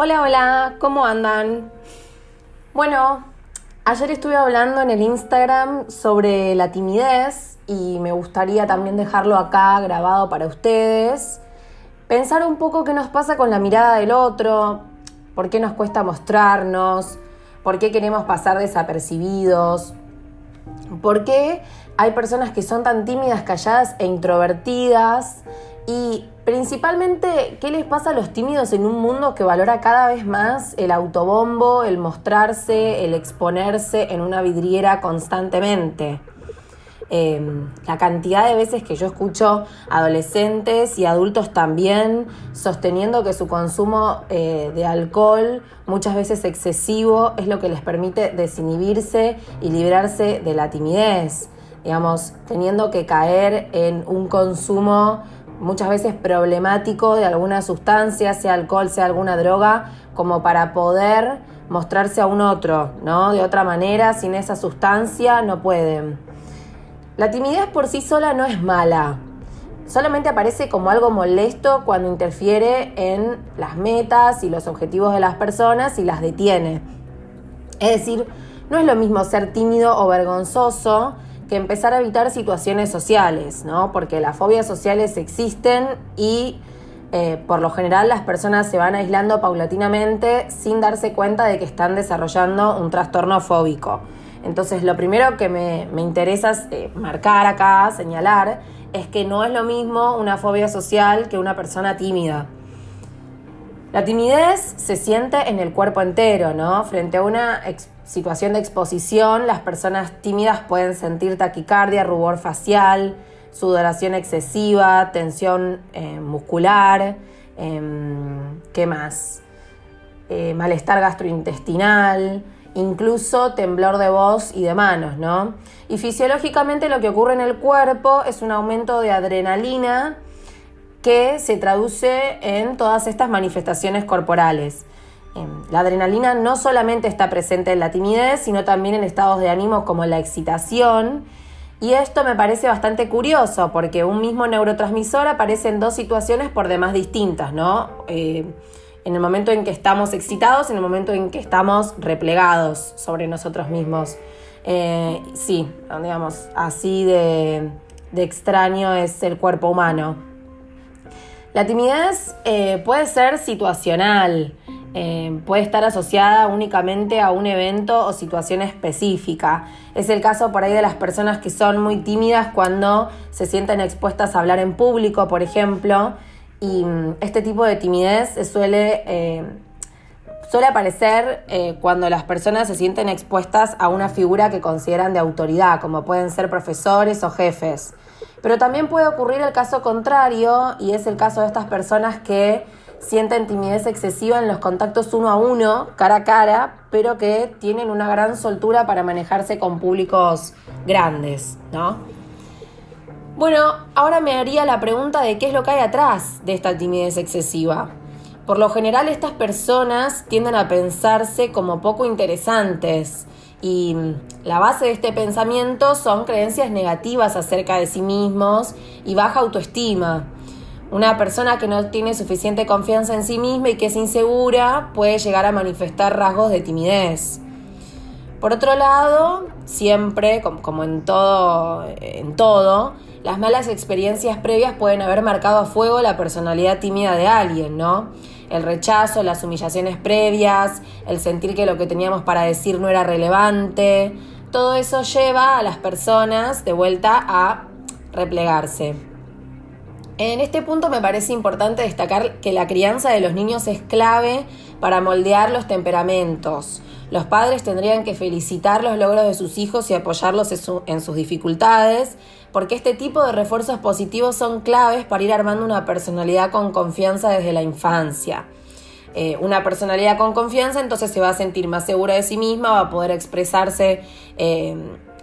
Hola, hola, ¿cómo andan? Bueno, ayer estuve hablando en el Instagram sobre la timidez y me gustaría también dejarlo acá grabado para ustedes. Pensar un poco qué nos pasa con la mirada del otro, por qué nos cuesta mostrarnos, por qué queremos pasar desapercibidos, por qué hay personas que son tan tímidas, calladas e introvertidas y principalmente, ¿qué les pasa a los tímidos en un mundo que valora cada vez más el autobombo, el mostrarse, el exponerse en una vidriera constantemente? Em, la cantidad de veces que yo escucho adolescentes y adultos también sosteniendo que su consumo eh, de alcohol, muchas veces excesivo, es lo que les permite desinhibirse y librarse de la timidez. Digamos, teniendo que caer en un consumo muchas veces problemático de alguna sustancia, sea alcohol, sea alguna droga, como para poder mostrarse a un otro, ¿no? De otra manera, sin esa sustancia, no pueden. La timidez por sí sola no es mala, solamente aparece como algo molesto cuando interfiere en las metas y los objetivos de las personas y las detiene. Es decir, no es lo mismo ser tímido o vergonzoso que empezar a evitar situaciones sociales, ¿no? Porque las fobias sociales existen y eh, por lo general las personas se van aislando paulatinamente sin darse cuenta de que están desarrollando un trastorno fóbico. Entonces lo primero que me, interesa eh, marcar acá, señalar, es que no es lo mismo una fobia social que una persona tímida. La timidez se siente en el cuerpo entero, ¿no? Frente a una situación de exposición, las personas tímidas pueden sentir taquicardia, rubor facial, sudoración excesiva, tensión eh, muscular, em, ¿qué más? Eh, malestar gastrointestinal, incluso temblor de voz y de manos, ¿no? Y fisiológicamente lo que ocurre en el cuerpo es un aumento de adrenalina, que se traduce en todas estas manifestaciones corporales. Em, la adrenalina no solamente está presente en la timidez, sino también en estados de ánimo como la excitación. Y esto me parece bastante curioso porque un mismo neurotransmisor aparece en dos situaciones por demás distintas, ¿no? Eh, en el momento en que estamos excitados, en el momento en que estamos replegados sobre nosotros mismos. Eh, sí, digamos, así de extraño es el cuerpo humano. La timidez eh, puede ser situacional, eh, puede estar asociada únicamente a un evento o situación específica. Es el caso por ahí de las personas que son muy tímidas cuando se sienten expuestas a hablar en público, por ejemplo, y mm, este tipo de timidez suele, eh, suele aparecer cuando las personas se sienten expuestas a una figura que consideran de autoridad, como pueden ser profesores o jefes. Pero también puede ocurrir el caso contrario, y es el caso de estas personas que sienten timidez excesiva en los contactos uno a uno, cara a cara, pero que tienen una gran soltura para manejarse con públicos grandes, ¿no? Bueno, ahora me haría la pregunta de qué es lo que hay atrás de esta timidez excesiva. Por lo general estas personas tienden a pensarse como poco interesantes, y la base de este pensamiento son creencias negativas acerca de sí mismos y baja autoestima. Una persona que no tiene suficiente confianza en sí misma y que es insegura puede llegar a manifestar rasgos de timidez. Por otro lado, siempre, como en todo, en todo, las malas experiencias previas pueden haber marcado a fuego la personalidad tímida de alguien, ¿no? el rechazo, las humillaciones previas, el sentir que lo que teníamos para decir no era relevante, todo eso lleva a las personas de vuelta a replegarse. En este punto me parece importante destacar que la crianza de los niños es clave para moldear los temperamentos. Los padres tendrían que felicitar los logros de sus hijos y apoyarlos en, sus dificultades, porque este tipo de refuerzos positivos son claves para ir armando una personalidad con confianza desde la infancia. Eh, una personalidad con confianza entonces se va a sentir más segura de sí misma, va a poder expresarse eh,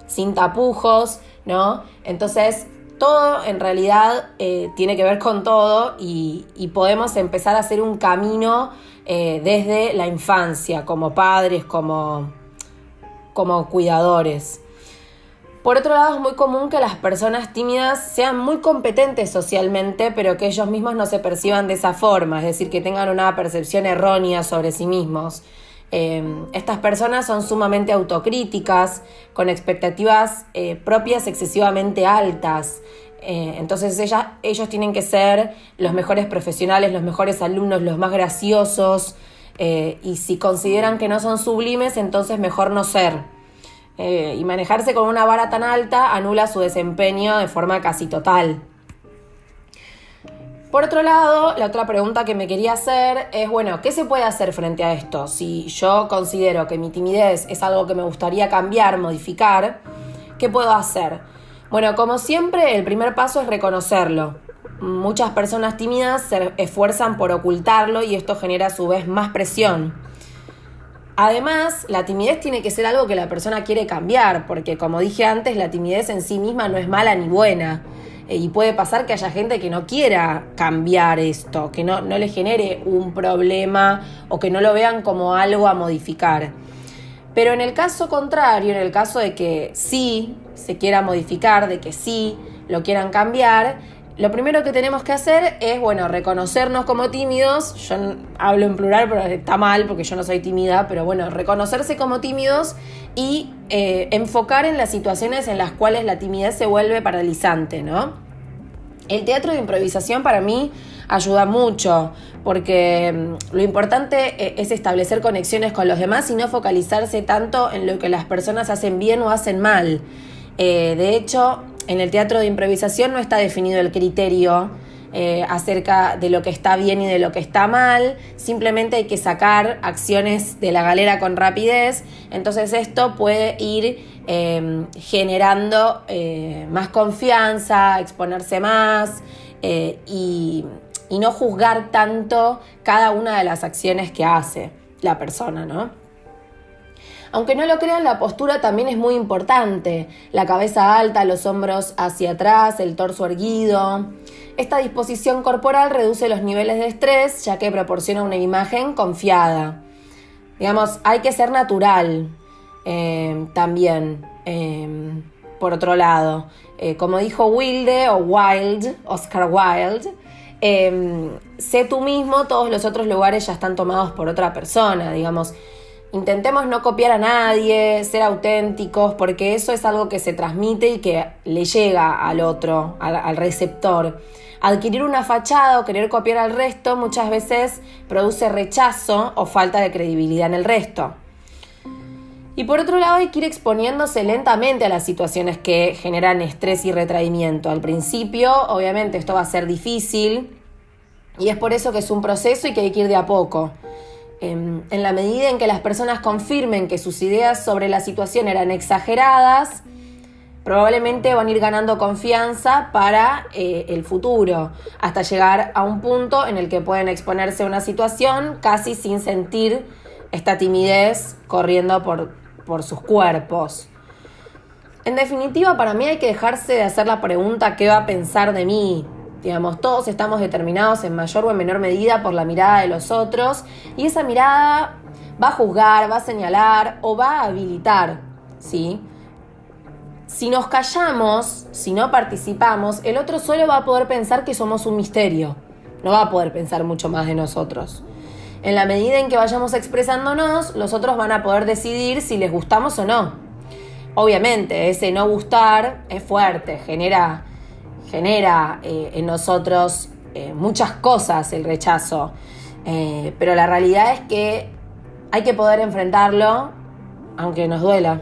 sin tapujos, ¿no? Entonces todo en realidad eh, tiene que ver con todo y, podemos empezar a hacer un camino eh, desde la infancia, como padres, como, como cuidadores. Por otro lado, es muy común que las personas tímidas sean muy competentes socialmente, pero que ellos mismos no se perciban de esa forma, es decir, que tengan una percepción errónea sobre sí mismos. Em, estas personas son sumamente autocríticas, con expectativas eh, propias excesivamente altas. Eh, entonces ellos tienen que ser los mejores profesionales, los mejores alumnos, los más graciosos. Eh, y si consideran que no son sublimes, entonces mejor no ser. y manejarse con una vara tan alta anula su desempeño de forma casi total. Por otro lado, la otra pregunta que me quería hacer es, bueno, ¿qué se puede hacer frente a esto? Si yo considero que mi timidez es algo que me gustaría cambiar, modificar, ¿qué puedo hacer? Bueno, como siempre, el primer paso es reconocerlo. Muchas personas tímidas se esfuerzan por ocultarlo y esto genera a su vez más presión. Además, la timidez tiene que ser algo que la persona quiere cambiar, porque como dije antes, la timidez en sí misma no es mala ni buena. Eh, y puede pasar que haya gente que no quiera cambiar esto, que no, no le genere un problema o que no lo vean como algo a modificar. Pero en el caso contrario, en el caso de que sí se quiera modificar, de que sí lo quieran cambiar, lo primero que tenemos que hacer es, bueno, reconocernos como tímidos. Yo hablo en plural, pero está mal porque yo no soy tímida, pero bueno, reconocerse como tímidos y eh, enfocar en las situaciones en las cuales la timidez se vuelve paralizante, ¿no? El teatro de improvisación para mí ayuda mucho, porque mm, lo importante eh, es establecer conexiones con los demás y no focalizarse tanto en lo que las personas hacen bien o hacen mal. Eh, de hecho, en el teatro de improvisación no está definido el criterio eh, acerca de lo que está bien y de lo que está mal, simplemente hay que sacar acciones de la galera con rapidez, entonces esto puede ir em, generando eh, más confianza, exponerse más y, y no juzgar tanto cada una de las acciones que hace la persona, ¿no? Aunque no lo crean, la postura también es muy importante. La cabeza alta, los hombros hacia atrás, el torso erguido. Esta disposición corporal reduce los niveles de estrés ya que proporciona una imagen confiada. Digamos, hay que ser natural eh, también. Eh, por otro lado, eh, como dijo Wilde o Wild, Oscar Wilde, sé tú mismo, todos los otros lugares ya están tomados por otra persona, digamos. Intentemos no copiar a nadie, ser auténticos, porque eso es algo que se transmite y que le llega al otro, al, receptor. Adquirir una fachada o querer copiar al resto muchas veces produce rechazo o falta de credibilidad en el resto. Y por otro lado hay que ir exponiéndose lentamente a las situaciones que generan estrés y retraimiento. Al principio, obviamente, esto va a ser difícil y es por eso que es un proceso y que hay que ir de a poco. Em, en la medida en que las personas confirmen que sus ideas sobre la situación eran exageradas, probablemente van a ir ganando confianza para eh, el futuro, hasta llegar a un punto en el que pueden exponerse a una situación casi sin sentir esta timidez corriendo por, por sus cuerpos. En definitiva, para mí hay que dejarse de hacer la pregunta ¿qué va a pensar de mí? Digamos, todos estamos determinados en mayor o en menor medida por la mirada de los otros y esa mirada va a juzgar, va a señalar o va a habilitar, ¿sí? Si nos callamos, si no participamos, el otro solo va a poder pensar que somos un misterio, no va a poder pensar mucho más de nosotros. En la medida en que vayamos expresándonos, los otros van a poder decidir si les gustamos o no. Obviamente, ese no gustar es fuerte, genera genera eh, en nosotros eh, muchas cosas el rechazo, eh, pero la realidad es que hay que poder enfrentarlo aunque nos duela.